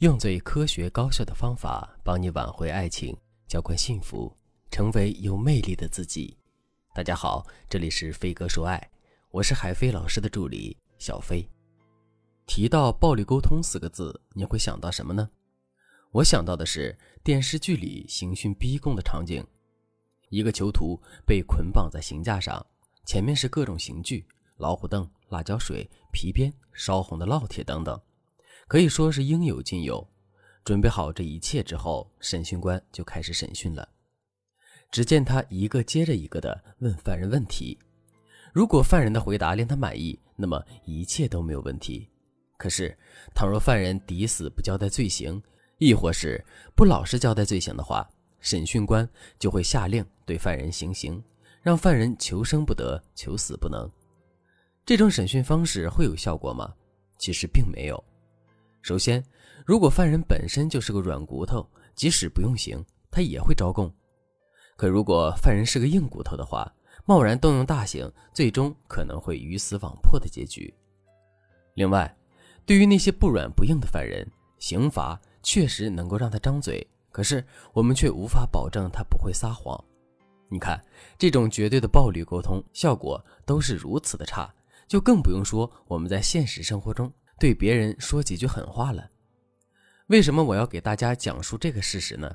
用最科学高效的方法帮你挽回爱情，浇灌幸福，成为有魅力的自己。大家好，这里是飞哥说爱，我是海飞老师的助理小飞。提到暴力沟通四个字，你会想到什么呢？我想到的是电视剧里刑讯逼供的场景，一个囚徒被捆绑在刑架上，前面是各种刑具，老虎凳、辣椒水、皮鞭、烧红的烙铁等等。可以说是应有尽有。准备好这一切之后，审讯官就开始审讯了。只见他一个接着一个的问犯人问题，如果犯人的回答令他满意，那么一切都没有问题。可是，倘若犯人抵死不交代罪行，亦或是不老实交代罪行的话，审讯官就会下令对犯人行刑，让犯人求生不得，求死不能。这种审讯方式会有效果吗？其实并没有。首先，如果犯人本身就是个软骨头，即使不用刑，他也会招供。可如果犯人是个硬骨头的话，贸然动用大刑，最终可能会鱼死网破的结局。另外，对于那些不软不硬的犯人，刑罚确实能够让他张嘴，可是我们却无法保证他不会撒谎。你看，这种绝对的暴力沟通效果都是如此的差，就更不用说我们在现实生活中。对别人说几句狠话了，为什么我要给大家讲述这个事实呢？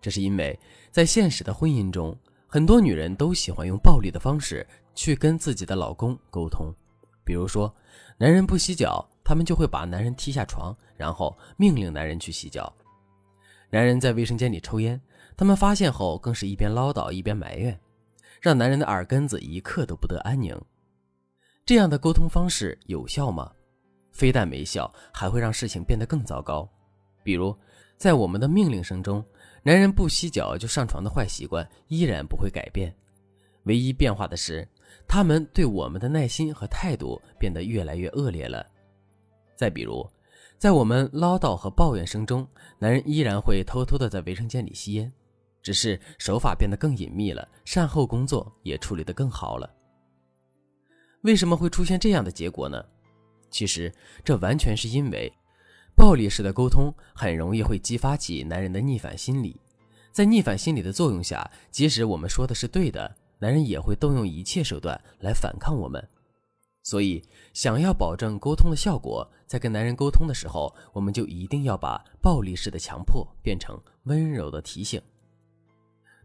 这是因为在现实的婚姻中，很多女人都喜欢用暴力的方式去跟自己的老公沟通。比如说，男人不洗脚，他们就会把男人踢下床，然后命令男人去洗脚；男人在卫生间里抽烟，他们发现后更是一边唠叨一边埋怨，让男人的耳根子一刻都不得安宁。这样的沟通方式有效吗？非但没效，还会让事情变得更糟糕。比如，在我们的命令声中，男人不洗脚就上床的坏习惯依然不会改变，唯一变化的是，他们对我们的耐心和态度变得越来越恶劣了。再比如，在我们唠叨和抱怨声中，男人依然会偷偷的在卫生间里吸烟，只是手法变得更隐秘了，善后工作也处理得更好了。为什么会出现这样的结果呢？其实，这完全是因为，暴力式的沟通很容易会激发起男人的逆反心理，在逆反心理的作用下，即使我们说的是对的，男人也会动用一切手段来反抗我们。所以，想要保证沟通的效果，在跟男人沟通的时候，我们就一定要把暴力式的强迫变成温柔的提醒。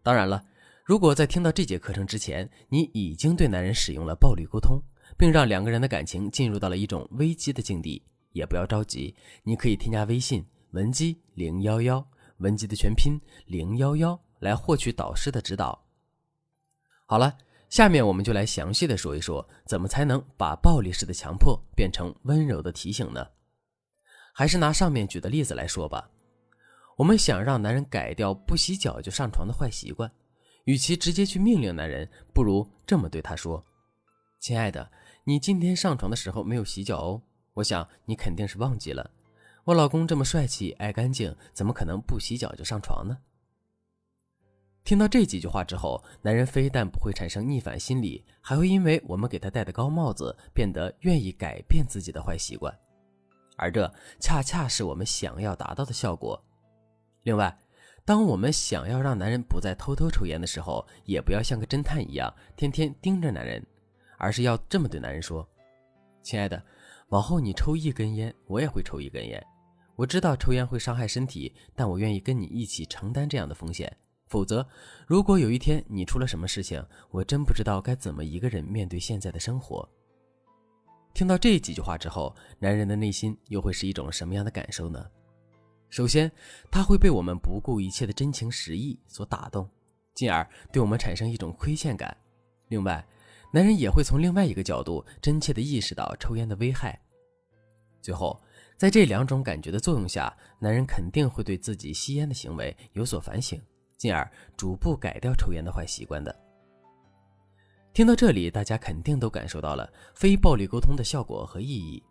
当然了，如果在听到这节课程之前，你已经对男人使用了暴力沟通。并让两个人的感情进入到了一种危机的境地，也不要着急，你可以添加微信文姬零幺幺，文姬的全拼零幺幺，来获取导师的指导。好了，下面我们就来详细的说一说，怎么才能把暴力式的强迫变成温柔的提醒呢？还是拿上面举的例子来说吧。我们想让男人改掉不洗脚就上床的坏习惯，与其直接去命令男人，不如这么对他说：“亲爱的。”你今天上床的时候没有洗脚哦，我想你肯定是忘记了。我老公这么帅气、爱干净，怎么可能不洗脚就上床呢？听到这几句话之后，男人非但不会产生逆反心理，还会因为我们给他戴的高帽子，变得愿意改变自己的坏习惯，而这恰恰是我们想要达到的效果。另外，当我们想要让男人不再偷偷抽烟的时候，也不要像个侦探一样，天天盯着男人。而是要这么对男人说：“亲爱的，往后你抽一根烟，我也会抽一根烟。我知道抽烟会伤害身体，但我愿意跟你一起承担这样的风险。否则，如果有一天你出了什么事情，我真不知道该怎么一个人面对现在的生活。”听到这几句话之后，男人的内心又会是一种什么样的感受呢？首先，他会被我们不顾一切的真情实意所打动，进而对我们产生一种亏欠感。另外，男人也会从另外一个角度真切地意识到抽烟的危害。最后，在这两种感觉的作用下，男人肯定会对自己吸烟的行为有所反省，进而逐步改掉抽烟的坏习惯的。听到这里，大家肯定都感受到了非暴力沟通的效果和意义。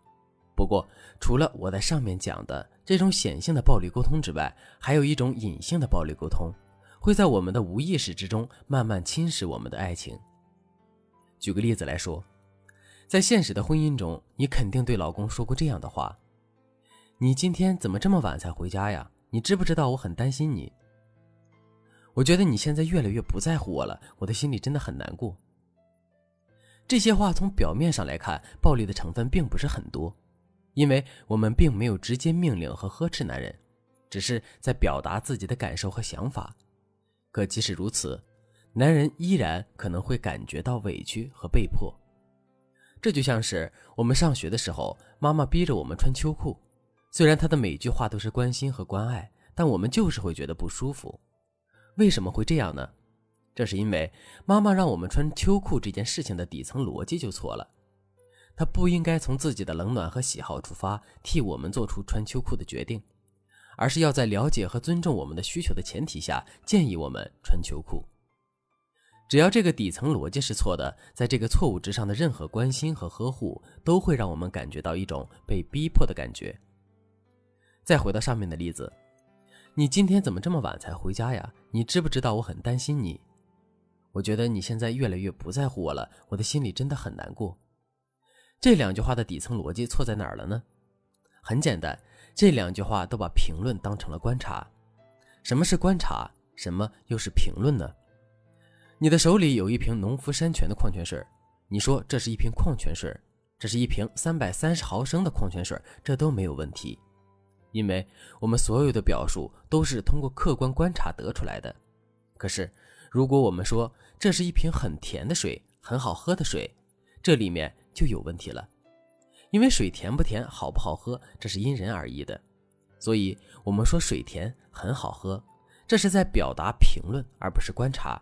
不过，除了我在上面讲的这种显性的暴力沟通之外，还有一种隐性的暴力沟通，会在我们的无意识之中慢慢侵蚀我们的爱情。举个例子来说，在现实的婚姻中，你肯定对老公说过这样的话：“你今天怎么这么晚才回家呀？你知不知道我很担心你？我觉得你现在越来越不在乎我了，我的心里真的很难过。这些话从表面上来看，暴力的成分并不是很多，因为我们并没有直接命令和呵斥男人，只是在表达自己的感受和想法。可即使如此，男人依然可能会感觉到委屈和被迫。这就像是我们上学的时候，妈妈逼着我们穿秋裤，虽然她的每句话都是关心和关爱，但我们就是会觉得不舒服。为什么会这样呢？这是因为妈妈让我们穿秋裤这件事情的底层逻辑就错了，她不应该从自己的冷暖和喜好出发替我们做出穿秋裤的决定，而是要在了解和尊重我们的需求的前提下建议我们穿秋裤。只要这个底层逻辑是错的，在这个错误之上的任何关心和呵护都会让我们感觉到一种被逼迫的感觉。再回到上面的例子，你今天怎么这么晚才回家呀？你知不知道我很担心你？我觉得你现在越来越不在乎我了，我的心里真的很难过。这两句话的底层逻辑错在哪儿了呢？很简单，这两句话都把评论当成了观察。什么是观察？什么又是评论呢？你的手里有一瓶农夫山泉的矿泉水，你说这是一瓶矿泉水，这是一瓶三百三十毫升的矿泉水，这都没有问题，因为我们所有的表述都是通过客观观察得出来的。可是，如果我们说这是一瓶很甜的水，很好喝的水，这里面就有问题了。因为水甜不甜、好不好喝，这是因人而异的。所以，我们说水甜很好喝，这是在表达评论，而不是观察。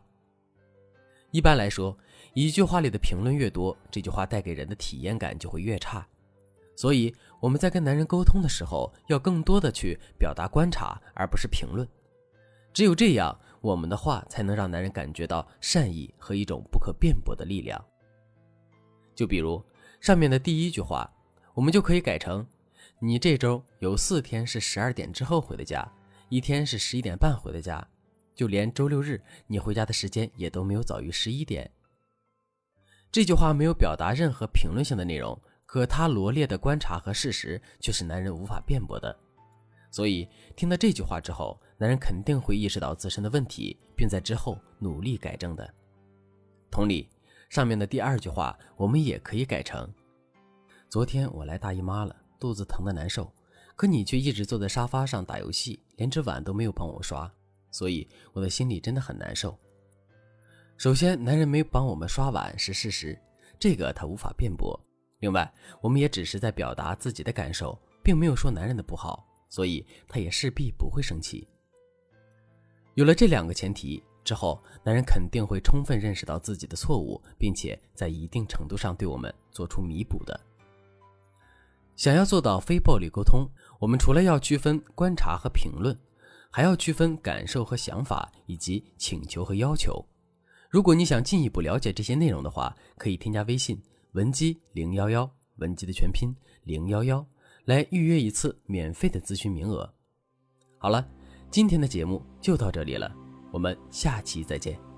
一般来说，一句话里的评论越多，这句话带给人的体验感就会越差。所以，我们在跟男人沟通的时候，要更多的去表达观察，而不是评论。只有这样。我们的话才能让男人感觉到善意和一种不可辩驳的力量。就比如上面的第一句话，我们就可以改成：你这周有四天是十二点之后回的家，一天是十一点半回的家，就连周六日你回家的时间也都没有早于十一点。这句话没有表达任何评论性的内容，可他罗列的观察和事实却是男人无法辩驳的。所以，听到这句话之后，男人肯定会意识到自身的问题，并在之后努力改正的。同理，上面的第二句话，我们也可以改成：昨天我来大姨妈了，肚子疼的难受，可你却一直坐在沙发上打游戏，连只碗都没有帮我刷，所以我的心里真的很难受。首先，男人没帮我们刷碗是事实，这个他无法辩驳。另外，我们也只是在表达自己的感受，并没有说男人的不好。所以，他也势必不会生气。有了这两个前提之后，男人肯定会充分认识到自己的错误，并且在一定程度上对我们做出弥补的。想要做到非暴力沟通，我们除了要区分观察和评论，还要区分感受和想法，以及请求和要求。如果你想进一步了解这些内容的话，可以添加微信文姬零幺幺，文姬的全拼零幺幺。来预约一次免费的咨询名额。好了，今天的节目就到这里了，我们下期再见。